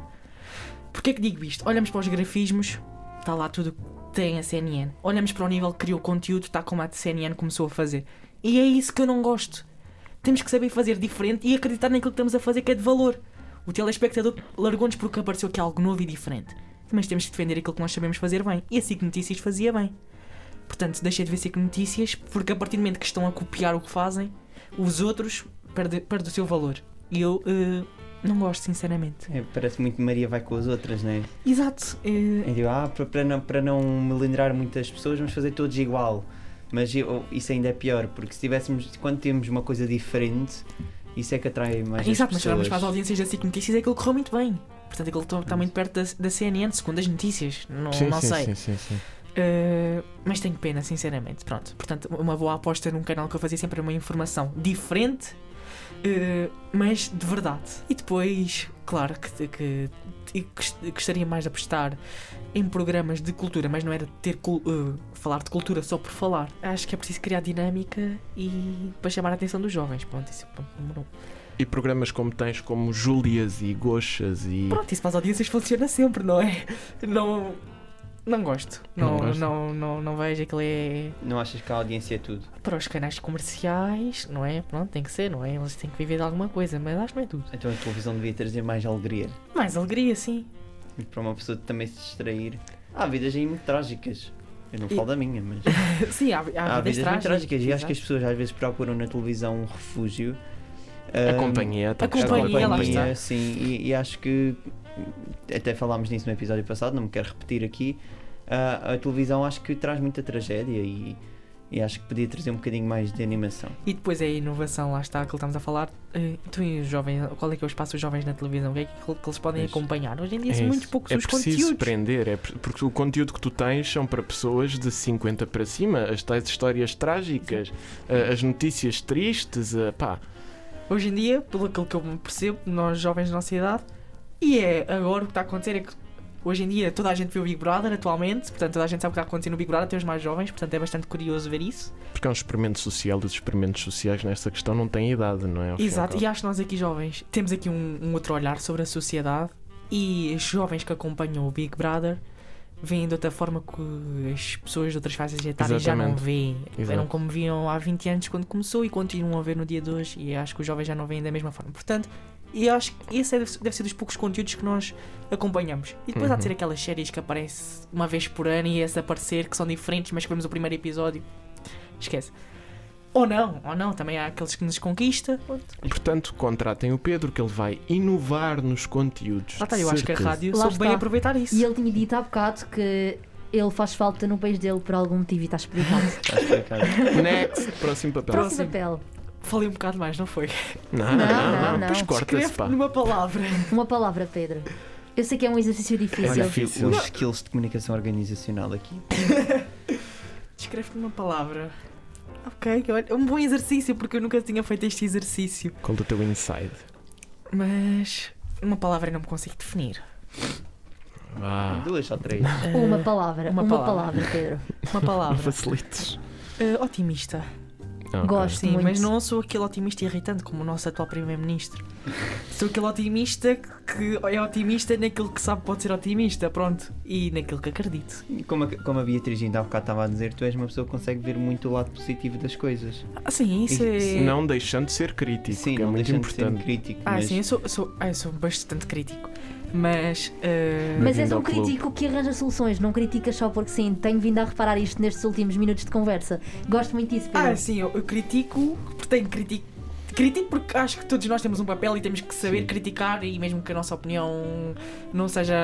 Porquê que digo isto? Olhamos para os grafismos, está lá tudo que tem a CNN. Olhamos para o nível que criou conteúdo, está como a CNN começou a fazer. E é isso que eu não gosto. Temos que saber fazer diferente e acreditar naquilo que estamos a fazer que é de valor. O telespectador largou-nos porque apareceu aqui algo novo e diferente. Mas temos que defender aquilo que nós sabemos fazer bem. E a SIC Notícias fazia bem. Portanto, deixei de ver SIC Notícias porque a partir do momento que estão a copiar o que fazem, os outros perdem perde o seu valor. E eu eh, não gosto, sinceramente. É, parece muito Maria vai com as outras, não é? Exato. eh, É tipo, ah, para, para não, para não melindrar muitas pessoas, vamos fazer todos igual. Mas eu- isso ainda é pior, porque se tivéssemos, quando temos uma coisa diferente, isso é que atrai mais Exato, as mas pessoas. para as audiências da SIC Notícias, aquilo correu muito bem. Portanto, aquilo está- está muito perto da, da CNN, segundo as notícias. Não, Sim, não sim, sei. sim, sim, sim. Uh, mas tenho pena, sinceramente. Pronto, portanto, uma boa aposta num canal que eu fazia sempre uma informação diferente, uh, mas de verdade. E depois, claro que, que, que gost- gostaria mais de apostar em programas de cultura, mas não era ter uh, falar de cultura só por falar. Acho que é preciso criar dinâmica e para chamar a atenção dos jovens. Pronto, isso é ponto número um. E programas como tens, como Júlias e Goxas e. Pronto, isso para as audiências funciona sempre, não é? Não. Não gosto. Não Não, não, não, não vejo aquilo é. Não achas que a audiência é tudo? para os canais comerciais, não é? Pronto, tem que ser, não é? Eles têm que viver de alguma coisa, mas acho que não é tudo. Então a televisão devia trazer mais alegria. Mais alegria, sim. E Para uma pessoa também se distrair. Há vidas aí muito trágicas. Eu não E- falo da minha, mas sim, há, há, há, vidas, vidas muito trágicas. E acho que as exato. pessoas às vezes procuram na televisão um refúgio. A Ahm, companhia, a companhia, lá companhia, está. sim, e, e acho que até falámos nisso no episódio passado, não me quero repetir aqui. ah, a televisão acho que traz muita tragédia e, e acho que podia trazer um bocadinho mais de animação. E depois é a inovação, lá está, aquilo que estamos a falar. Eh, Então, e os jovens, qual é que é o espaço dos jovens na televisão? O que é que, que eles podem Pois. acompanhar? Hoje em dia É são muito poucos é os preciso conteúdos. prender, é pre- porque o conteúdo que tu tens são para pessoas de 50 para cima, as tais histórias trágicas, a- as notícias tristes, a- pá, Hoje em dia, pelo aquilo que eu percebo, nós jovens da nossa idade, e é agora o que está a acontecer é que hoje em dia toda a gente vê o Big Brother atualmente, portanto toda a gente sabe o que está acontecendo no Big Brother, até os mais jovens, portanto é bastante curioso ver isso. porque é um experimento social e os experimentos sociais nesta questão não têm idade, não é? Ao Exato, e acho que nós aqui jovens temos aqui um, um outro olhar sobre a sociedade e os jovens que acompanham o Big Brother veem de outra forma que as pessoas de outras faixas etárias já não veem. Exato. Eram como viam há 20 anos quando começou e continuam a ver no dia de hoje e acho que os jovens já não veem da mesma forma. Portanto, e acho que esse é- deve ser dos poucos conteúdos que nós acompanhamos. E depois há de ser Uhum. aquelas séries que aparecem uma vez por ano e esse aparecer que são diferentes, mas que vemos o primeiro episódio. Esquece. Ou não, ou não, também há aqueles que nos conquista. Portanto, contratem o Pedro que ele vai inovar nos conteúdos. Está, de eu acho que a rádio Lá soube bem aproveitar isso. E ele tinha dito há bocado que ele faz falta no país dele por algum motivo e está explicado. Está explicado. Next, próximo papel. Próximo. Próximo papel. Falei um bocado mais, não foi? Não, Não, não, não, não. Depois corta-se, pá. numa palavra. Uma palavra, Pedro. Eu sei que é um exercício difícil. Olha, difícil. os skills de comunicação organizacional aqui. Escreve numa palavra. Ok, olha, é um bom exercício porque eu nunca tinha feito este exercício. Qual do teu inside? Mas uma palavra eu não me consigo definir. Vá. Duas ou três. Uma Ah, palavra. uma Uma, palavra. palavra. Pedro. Uma palavra. Facilites. Ah, otimista. Ok. Gosto. Sim, Muito. mas não sou aquele otimista irritante como o nosso atual Primeiro-Ministro. Sou aquele otimista que é otimista naquilo que sabe pode ser otimista, pronto. E naquilo que acredito. Como a, como a Beatriz ainda há bocado estava a dizer, tu és uma pessoa que consegue ver muito o lado positivo das coisas. Ah, sim, isso E- é. Não deixando de ser crítico, Sim, que é muito deixando de ser importante. crítico, Ah, mas sim, eu sou, sou, ah, eu sou bastante crítico. Mas. ah, Mas és um crítico que arranja soluções, não criticas só porque sim. Tenho vindo a reparar isto nestes últimos minutos de conversa. Gosto muito disso, Pedro. Ah, sim, eu, eu critico, porque tenho critico. Critico porque acho que todos nós temos um papel e temos que saber Sim. criticar e mesmo que a nossa opinião não seja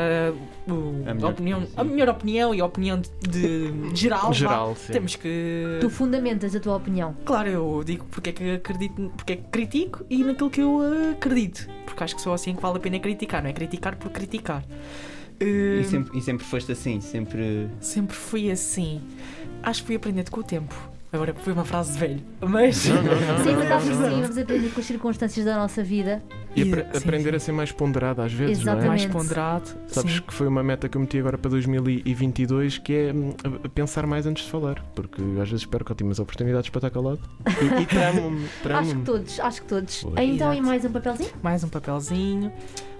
uh, A melhor, opinião, sim. a melhor opinião e a opinião de, de geral, vá, Geral, sim. temos que Tu fundamentas a tua opinião. Claro, eu digo porque é que acredito, porque é que critico e naquilo que eu acredito. Porque acho que só assim que vale a pena criticar, não é criticar por criticar. Eh, E sempre, e sempre foste assim, sempre. Sempre fui assim. Acho que fui aprendendo com o tempo. Agora foi uma frase de velho. Mas. Não, não, não. Sim, mas acho que sim, vamos aprender com as circunstâncias da nossa vida. E apre- Sim, aprender sim. a ser mais ponderado às vezes, não é? Exatamente. mais ponderado. Sabes sim. que foi uma meta que eu meti agora para 2022 que é hum, pensar mais antes de falar, porque às vezes perco ótimas oportunidades para estar calado e, e tramo-me, Acho que todos, acho que todos. Pois. Então, e Exato. mais um papelzinho? Mais um papelzinho.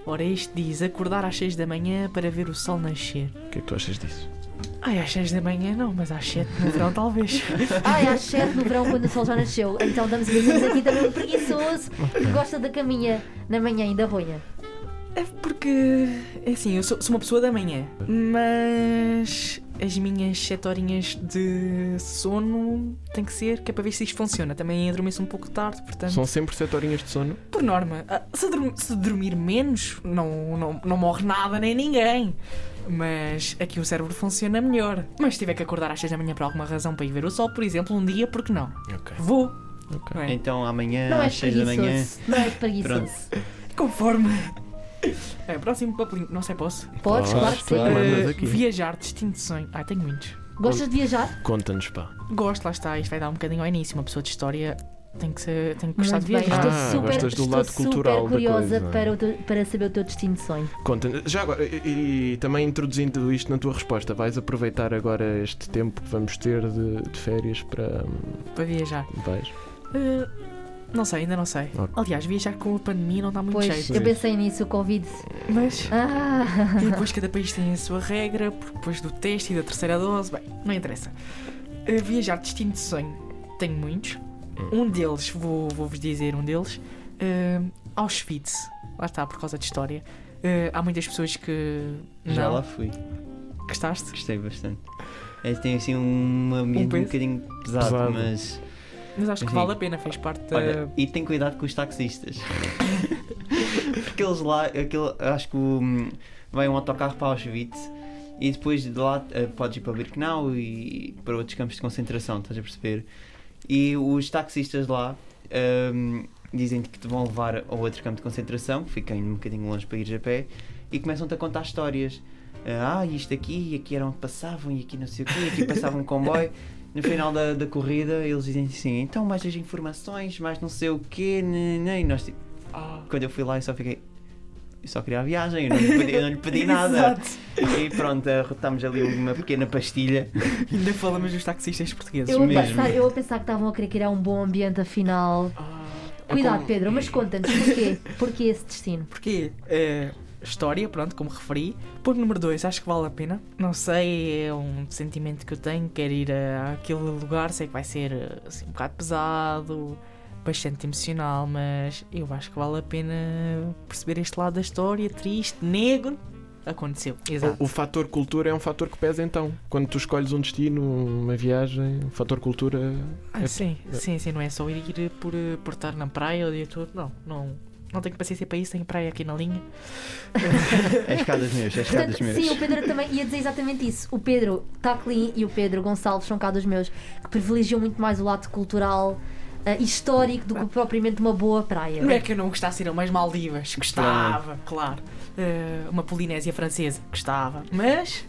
Ora, este diz acordar às 6 da manhã para ver o sol nascer. O que é que tu achas disso? Ai, às 6 da manhã não, mas às 7 no verão talvez. Ai, às 7 no verão, quando o sol já nasceu. Então, damos aqui também um preguiçoso que gosta da caminha na manhã e da ronha. É porque, é assim, eu sou, sou uma pessoa da manhã, mas as minhas 7 horinhas de sono tem que ser, que é para ver se isto funciona. Também adormeço um pouco tarde, portanto, São sempre 7 horinhas de sono? por norma, ah, se dormir menos, não, não, não morre nada nem ninguém. Mas aqui o cérebro funciona melhor. Mas se tiver que acordar às 6 da manhã por alguma razão para ir ver o sol, por exemplo, um dia, por que não? Ok. Vou. ok. Não é? Então amanhã Não às és 6 da manhã. Não és preguiçoso. Conforme. É, próximo papelinho. Não sei, posso? Podes, claro que sim. Eh, viajar, destino de sonho. Ah, tenho muitos. Gostas de viajar? Conta-nos, pá. Gosto, lá está. Isto vai dar um bocadinho ao início. Uma pessoa de história tem que, ser, tem que gostar Muito de bem, viajar. estou Ah, super, gostas do estou lado cultural super da curiosa coisa. para, o teu- para saber o teu destino de sonho. Conta já agora, e, e também introduzindo isto na tua resposta, vais aproveitar agora este tempo que vamos ter de, de férias para. hum, Para viajar. Vais? Eh, não sei, ainda não sei. Ok. Aliás, viajar com a pandemia não dá muito Pois, jeito. eu pensei nisso, o Covid. Mas. Ah, E depois cada país tem a sua regra, porque depois do teste e da terceira dose, bem, não interessa. Uh, viajar destino de sonho, tenho muitos. Um deles, vou- vou-vos dizer um deles, uh, Auschwitz. Lá está, por causa de história. Uh, há muitas pessoas que. Já não. lá fui. Gostaste? Gostei bastante. É, tem assim um ambiente um, peso? bocadinho pesado, Pesado. mas. Mas acho que Sim. vale a pena, fez parte da. Olha, e tem cuidado com os taxistas. Porque eles lá, aquele, acho que hum, vai um autocarro para Auschwitz e depois de lá eh, podes ir para Birkenau e para outros campos de concentração, estás a perceber? E os taxistas lá hum, dizem que te vão levar a outro campo de concentração, que fica um bocadinho longe para ir a pé, e começam-te a contar histórias. Ah, isto aqui, e aqui era onde passavam, e aqui não sei o quê, e aqui passava um comboio. No final da, da corrida, eles dizem assim: então, mais as informações, mais não sei o quê, né, né, e nós tipo, Ah, quando eu fui lá, eu só fiquei. Eu só queria a viagem, eu não lhe pedi, eu não lhe pedi nada. Exato. E pronto, arrotamos ali uma pequena pastilha. Ainda falamos dos taxistas portugueses. eu, a mesmo. pensar, eu a pensar que estavam a querer criar um bom ambiente afinal. Ah, Cuidado, como- Pedro, mas conta-nos porquê? Porquê esse destino? Porquê? Eh, história, pronto, como referi. Ponto número 2, acho que vale a pena. Não sei, é um sentimento que eu tenho. Quero ir a aquele lugar, sei que vai ser assim, um bocado pesado, bastante emocional, mas eu acho que vale a pena perceber este lado da história, triste, negro. Aconteceu, exato. O, o fator cultura é um fator que pesa então. Quando tu escolhes um destino, uma viagem, o fator cultura. Ah, é- sim, é- sim, sim, não é só ir por, por estar na praia o dia todo, não, não. Não tenho paciência para isso, tenho praia aqui na linha. É escadas meus, é escadas Portanto, meus. sim, o Pedro também ia dizer exatamente isso. O Pedro Taclin e o Pedro Gonçalves são cá dos meus, que privilegiam muito mais o lado cultural, eh, histórico, do que propriamente uma boa praia. Não é que eu não gostasse de ir a umas Maldivas, gostava, claro. Eh, uma Polinésia francesa, gostava. Mas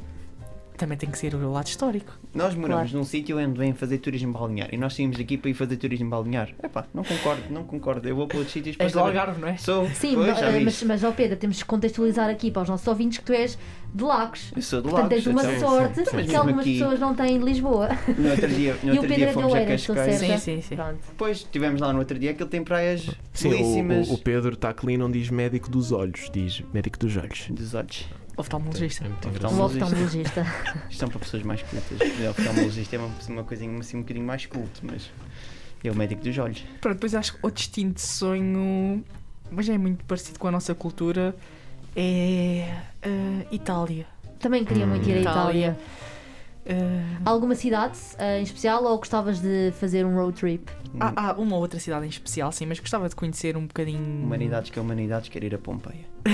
também tem que ser o lado histórico. Nós moramos Claro. num sítio onde vêm fazer turismo balnear e nós saímos daqui para ir fazer turismo balnear. Epá, não concordo, não concordo. Eu vou para outros sítios para És do. Algarve, não é? Sou, Sim, pois, ma- já eh, mas, mas ó Pedro, temos de contextualizar aqui para os nossos ouvintes que tu és de Lagos. Eu sou de Portanto, Lagos, tens uma então, sorte Mas que algumas aqui, pessoas não têm em Lisboa. No outro dia, no e o outro Pedro dia é fomos a Cascais. Sim, sim, sim. Pronto. Depois estivemos lá no outro dia, aquilo tem praias Sim, belíssimas. o, o, o Pedro está clean, não diz médico dos olhos, diz médico dos olhos. Dos olhos. Oftalmologista. É muito Um oftalmologista. Isto são para pessoas mais cultas. O oftalmologista é uma, uma coisinha assim um bocadinho mais culto, mas é o médico dos olhos. Pronto, depois acho que o destino de sonho, mas é muito parecido com a nossa cultura, é eh, Itália. Também queria muito ir a Hum. Itália. Eh, Alguma cidade eh, em especial ou gostavas de fazer um road trip? há, há uma ou outra cidade em especial, sim, mas gostava de conhecer um bocadinho. Humanidades que é humanidades, quer ir a Pompeia.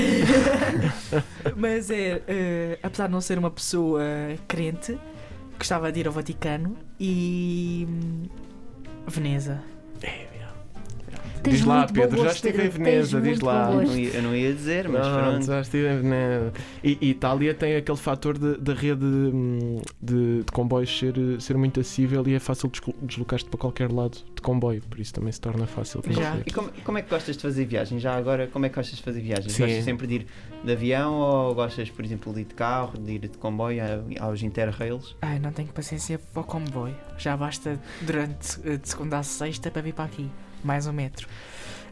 Mas é, eh, apesar de não ser uma pessoa crente, gostava de ir ao Vaticano e. hum, Veneza. É. Tens Diz lá, muito bom Pedro, já estive em Veneza, diz lá. não ia, eu não ia dizer, mas Pronto, pronto. já estive em Veneza. E, e Itália tem aquele fator de- da rede hum, de, de comboios ser, ser muito acessível e é fácil deslo- deslocar-te para qualquer lado de comboio, por isso também se torna fácil. Já. E como, como é que gostas de fazer viagens? Já agora, como é que gostas de fazer viagens? Sim. Gostas sempre de ir de avião ou gostas, por exemplo, de ir de carro, de ir de comboio aos Interrails? Ai, não tenho paciência para o comboio. Já basta durante eh, de segunda a sexta para vir para aqui. Mais um metro.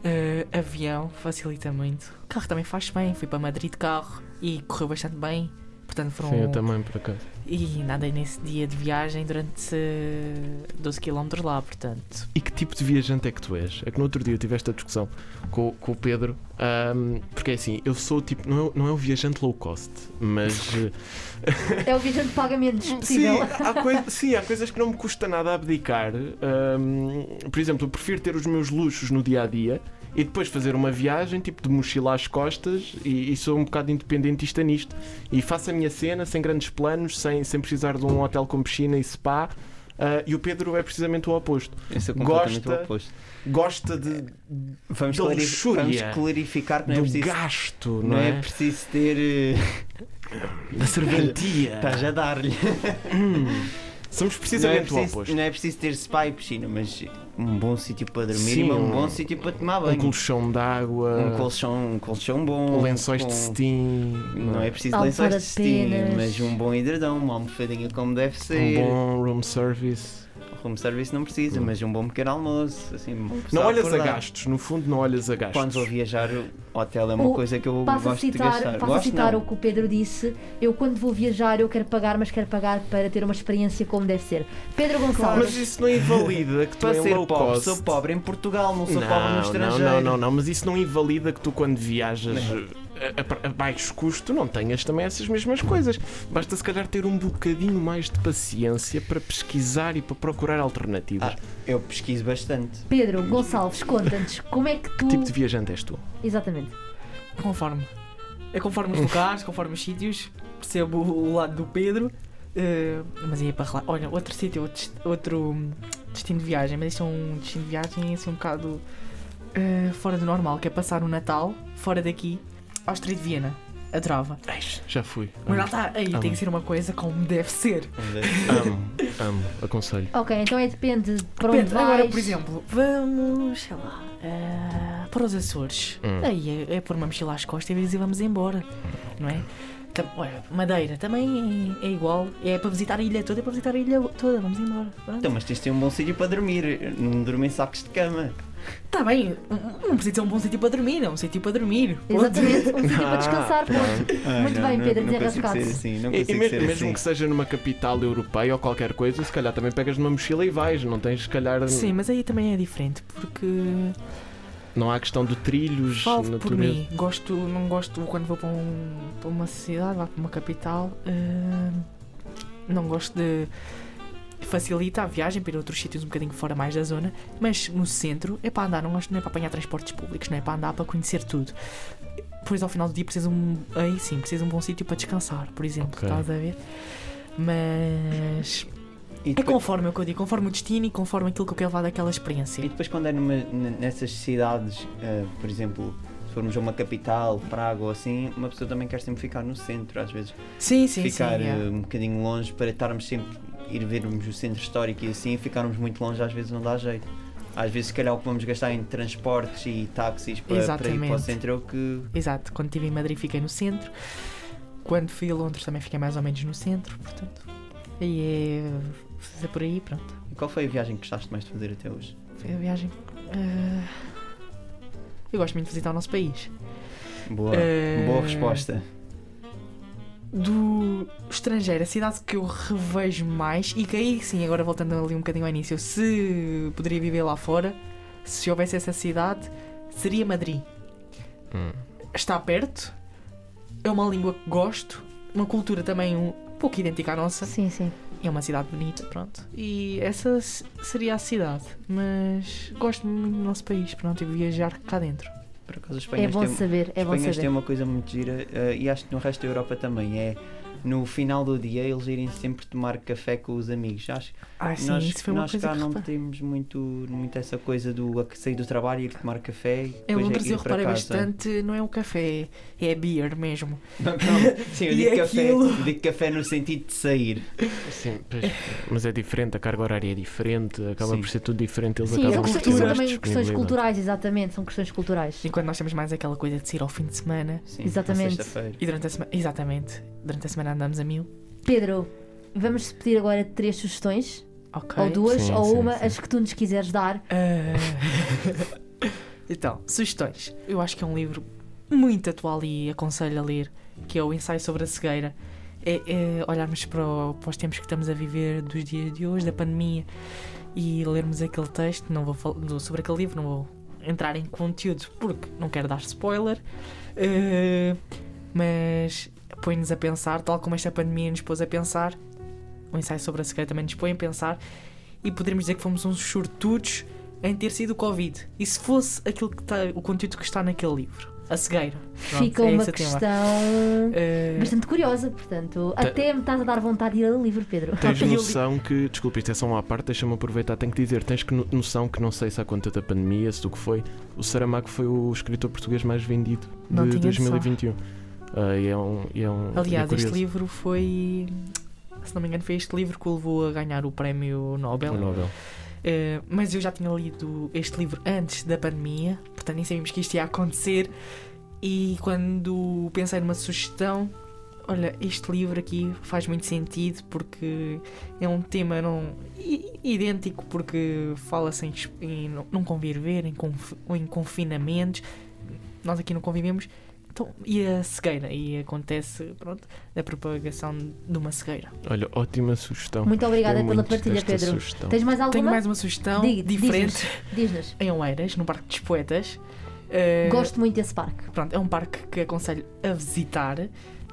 Eh, avião facilita muito. Carro também faz bem. Fui para Madrid de carro e correu bastante bem. Portanto, foram. Sim, eu também, por acaso. E nadei nesse dia de viagem durante eh, 12 km lá, portanto. E que tipo de viajante é que tu és? É que no outro dia eu tive esta discussão com, com o Pedro, ahm, porque é assim, eu sou o tipo, não é, não é o viajante low cost, mas. eh, É o viajante de pagamentos Sim, possível. há coi- sim, há coisas que não me custa nada abdicar. Ahm, por exemplo, eu prefiro ter os meus luxos no dia a dia e depois fazer uma viagem tipo de mochila às costas e, e sou um bocado independentista nisto. E faço a minha cena sem grandes planos, sem, sem precisar de um hotel com piscina e spa. Ah, e o Pedro é precisamente o oposto. Eu sou completamente Gosta o oposto. Gosta de, Vamos, da clarif- luxúria, vamos clarificar que não é preciso, gasto, não não é é? preciso ter. eh, Da serventia. Estás a dar-lhe. Somos Não é, precisamente o preciso, oposto. não é preciso ter spa e piscina, mas um bom sítio para dormir Sim, e um um- bom sítio para tomar Um banho. colchão de água, Um colchão, um colchão bom. lençóis com- de cetim. Não é preciso Almofada lençóis de penas. mas um bom hidradão, uma almofadinha como deve Um ser. bom room service. Home service não precisa, Hum. mas um bom pequeno almoço. Assim, Não olhas a acordar. gastos, no fundo não olhas a gastos. Quando vou viajar, o hotel é uma O- coisa que eu Passo a gosto de citar, gastar. passo a Gosto citar não. o que o Pedro disse. Eu, quando vou viajar, eu quero pagar, mas quero pagar para ter uma experiência como deve ser. Pedro Gonçalves. Mas isso não invalida que tu Para em ser low pobre, cost... sou pobre em Portugal, não sou não, pobre no não, estrangeiro. não, não, não, mas isso não invalida que tu quando viajas Não. A, a- baixo custo não tenhas também essas mesmas coisas. Basta se calhar ter um bocadinho mais de paciência para pesquisar e para procurar alternativas. Ah, eu pesquiso bastante. Pedro Gonçalves, conta-nos como é que tu. Que tipo de viajante és tu? Exatamente. Conforme. É conforme os lugares, conforme os sítios. Percebo o lado do Pedro. eh, mas ia para lá. Olha, outro sítio, outro, hum, destino de viagem. Mas isto é um destino de viagem assim um bocado eh, fora do normal. Que é passar o Natal fora daqui ao Street de Viena. Adorava. Eish, já fui. Mas lá Amo, está, aí tem que ser uma coisa como deve ser. amo, amo, aconselho. Ok, então é depende de para onde Depende, vais. agora, por exemplo, vamos, sei lá, eh, para os Açores. Hum. Aí é, é pôr uma mochila às costas e vamos embora, não é? Tam- olha, Madeira também é, é igual, é para visitar a ilha toda, é para visitar a ilha toda, vamos embora. Pronto. Então, mas tens de ter um bom sítio para dormir. Não dormir em sacos de cama. Tá bem, não precisa ser um bom sítio para dormir, é um sítio para dormir. ponto. Exatamente, um sítio para Ah, descansar. ponto. Ai, Muito não, bem, não, Pedro, desenrascado. assim, não E, e mesmo, ser mesmo assim. que seja numa capital europeia ou qualquer coisa, se calhar também pegas numa mochila e vais, não tens se calhar. Sim, mas aí também é diferente, porque Não há questão de trilhos, falo por natureza. mim, gosto, não gosto quando vou para, um- para uma cidade, vá para uma capital, eh, não gosto de facilita a viagem para ir a outros sítios um bocadinho fora mais da zona, mas no centro é para andar, não é para apanhar transportes públicos, não é para andar para conhecer tudo. Depois ao final do dia precisa um. Aí sim, precisa um bom sítio para descansar, por exemplo, Ok. estás a ver? Mas E é depois, conforme o que eu digo, conforme o destino e conforme aquilo que eu quero levar daquela experiência. e depois quando é numa, nessas cidades, eh, por exemplo, se formos a uma capital, Praga ou assim, uma pessoa também quer sempre ficar no centro, às vezes Sim, sim, ficar sim. é. eh, um bocadinho longe para estarmos sempre ir vermos o centro histórico e assim, ficarmos muito longe às vezes não dá jeito. Às vezes se calhar o que vamos gastar em transportes e táxis para, para ir para o centro é o que Exato, quando estive em Madrid fiquei no centro. Quando fui a Londres também fiquei mais ou menos no centro, portanto. Aí é. É por aí, pronto. E qual foi a viagem que gostaste mais de fazer até hoje? Foi a viagem. ah, Eu gosto muito de visitar o nosso país. Boa, Eh, boa resposta. Do estrangeiro, a cidade que eu revejo mais, e que aí sim, agora voltando ali um bocadinho ao início, se poderia viver lá fora, se houvesse essa cidade, seria Madrid. Hum. está perto, é uma língua que gosto, uma cultura também um pouco idêntica à nossa, Sim, sim. é uma cidade bonita, pronto. E essa seria a cidade, mas gosto muito do nosso país, pronto, e viajar cá dentro. Por acaso, É Espanha bom tem, saber, é bom Espanha tem saber. uma coisa muito gira eh, e acho que no resto da Europa também é no final do dia eles irem sempre tomar café com os amigos. Acho Ah, sim, nós, isso foi uma nós coisa cá que não reparei. temos muito, muito essa coisa do a- sair do trabalho e ir tomar café. e Eu depois no é Brasil ir para reparei casa. bastante, não é o café, é beer mesmo. Não, sim, eu digo, café, aquilo? eu digo café no sentido de sair. Sim, pois, mas é diferente, a carga horária é diferente, acaba Sim. por ser tudo diferente. Eles Sim, acabam são, por são também questões culturais, exatamente, são questões culturais. Enquanto nós temos mais aquela coisa de sair ao fim de semana Sim, Exatamente. e durante a semana. Exatamente. Durante a semana andamos a mil. Pedro, vamos pedir agora três sugestões, Ok. ou duas, Sim, ou sim, uma, sim. as que tu nos quiseres dar. Ah. então, sugestões. Eu acho que é um livro muito atual e aconselho a ler, que é o Ensaio sobre a Cegueira. É, é olharmos para, o- para os tempos que estamos a viver dos dias de hoje, da pandemia, e lermos aquele texto. Não vou fal- do- sobre aquele livro, não vou entrar em conteúdo porque não quero dar spoiler, Ah, mas põe-nos a pensar, tal como esta pandemia nos pôs a pensar. O ensaio sobre a cegueira também nos põe a pensar e poderíamos dizer que fomos uns sortudos em ter sido o Covid. E se fosse aquilo que está, o conteúdo que está naquele livro, a cegueira. Pronto, Fica é uma questão Eh, bastante curiosa, portanto, até me estás a dar vontade de ir ler o livro, Pedro. Tens noção que, desculpa, isto é só uma parte, deixa-me aproveitar, tenho que dizer, tens que no- noção que não sei se há conta da pandemia, se do que foi, o Saramago foi o escritor português mais vendido Não de tinha 2021. Ah, e é um, e é um, aliás, é este livro foi. Se não me engano, foi este livro que o levou a ganhar o prémio Nobel. O Nobel. Eh, mas eu já tinha lido este livro antes da pandemia, portanto nem sabíamos que isto ia acontecer. E quando pensei numa sugestão, olha, este livro aqui faz muito sentido porque é um tema não idêntico, porque fala-se em, em não- não conviver, em, conf- em confinamentos. Nós aqui não convivemos. Então, e a cegueira? E acontece, pronto, a propagação de uma cegueira. Olha, ótima sugestão. Muito obrigada Gostei pela muito partilha, Pedro. sugestão. Tens mais alguma? Tenho mais uma sugestão Diga- diferente Diz-nos. em Oeiras, no Parque dos Poetas. Eh, Gosto muito desse parque. Pronto, é um parque que aconselho a visitar,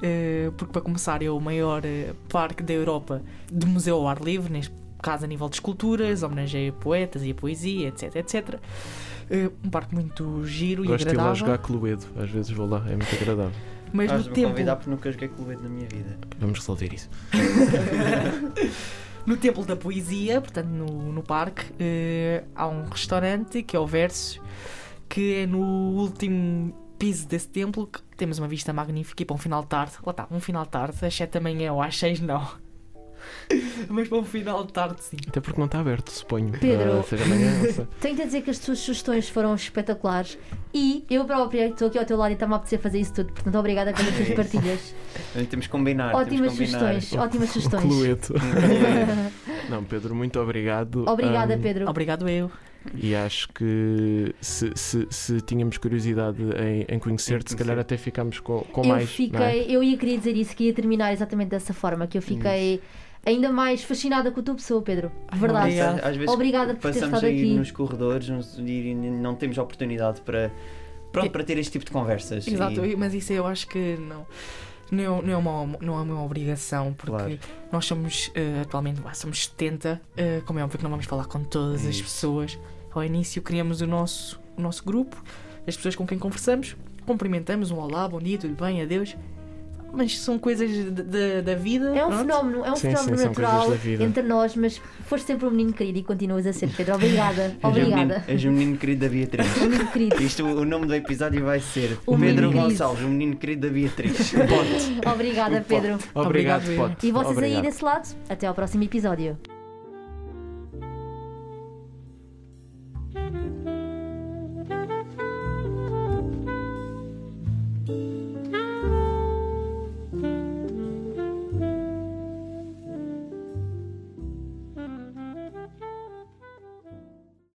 eh, porque para começar é o maior eh, parque da Europa de museu ao ar livre, neste caso a nível de esculturas, homenageia poetas e a poesia, etc, etc. Eh, um parque muito giro Gosto e de ir lá agradável, jogar Cluedo, às vezes vou lá, é muito agradável. mas no templo, convidar porque nunca joguei Clube na minha vida. Vamos resolver isso. no templo da poesia, portanto no, no parque, eh, há um restaurante que é o Versos, que é no último piso desse templo que temos uma vista magnífica e para um final de tarde, lá está, um final de tarde, às 7 da manhã ou às 6 não. Mas para um final de tarde sim. Até porque não está aberto, suponho. Pedro. Seja amanhã, não sei. Tenho de dizer que as tuas sugestões foram espetaculares e eu própria estou aqui ao teu lado e está-me a apetecer fazer isso tudo. Portanto, obrigada pelas tuas É isso. partilhas. Temos que combinar. Ótimas temos que combinar. sugestões, ótimas sugestões. Cluedo. Um Não, Pedro, muito obrigado. Obrigada, Ahm, Pedro. Obrigado eu. E acho que se, se, se tínhamos curiosidade em, em conhecer-te, se calhar até ficámos com, com eu mais. fiquei, não é? eu ia querer dizer isso, que ia terminar exatamente dessa forma, que eu fiquei ainda mais fascinada com a tua pessoa, Pedro. Verdade. obrigado. Às vezes Obrigada por ter passamos estado aí aqui. nos corredores e não temos oportunidade para, pronto, para ter este tipo de conversas. Exato, E- mas isso eu acho que não. Não é, não, é uma, não é uma obrigação, porque Claro. nós somos, eh, atualmente, somos 70, eh, como é óbvio que não vamos falar com todas É as pessoas. Ao início criamos o nosso, o nosso grupo, as pessoas com quem conversamos, cumprimentamos um olá, bom dia, tudo bem, adeus. Mas são coisas da- da, da vida. É um pronto. fenómeno, é um Sim, fenómeno sim, natural entre nós, mas foste sempre um menino querido e continuas a ser, Pedro. Obrigada, És menino- obrigada. És um menino querido da Beatriz. Um menino querido. Isto, o nome do episódio vai ser O Pedro menino querido. Gonçalves, um menino querido da Beatriz. Obrigada, Pedro. Obrigado, Obrigado, Pote. E vocês aí Obrigado. desse lado, até ao próximo episódio.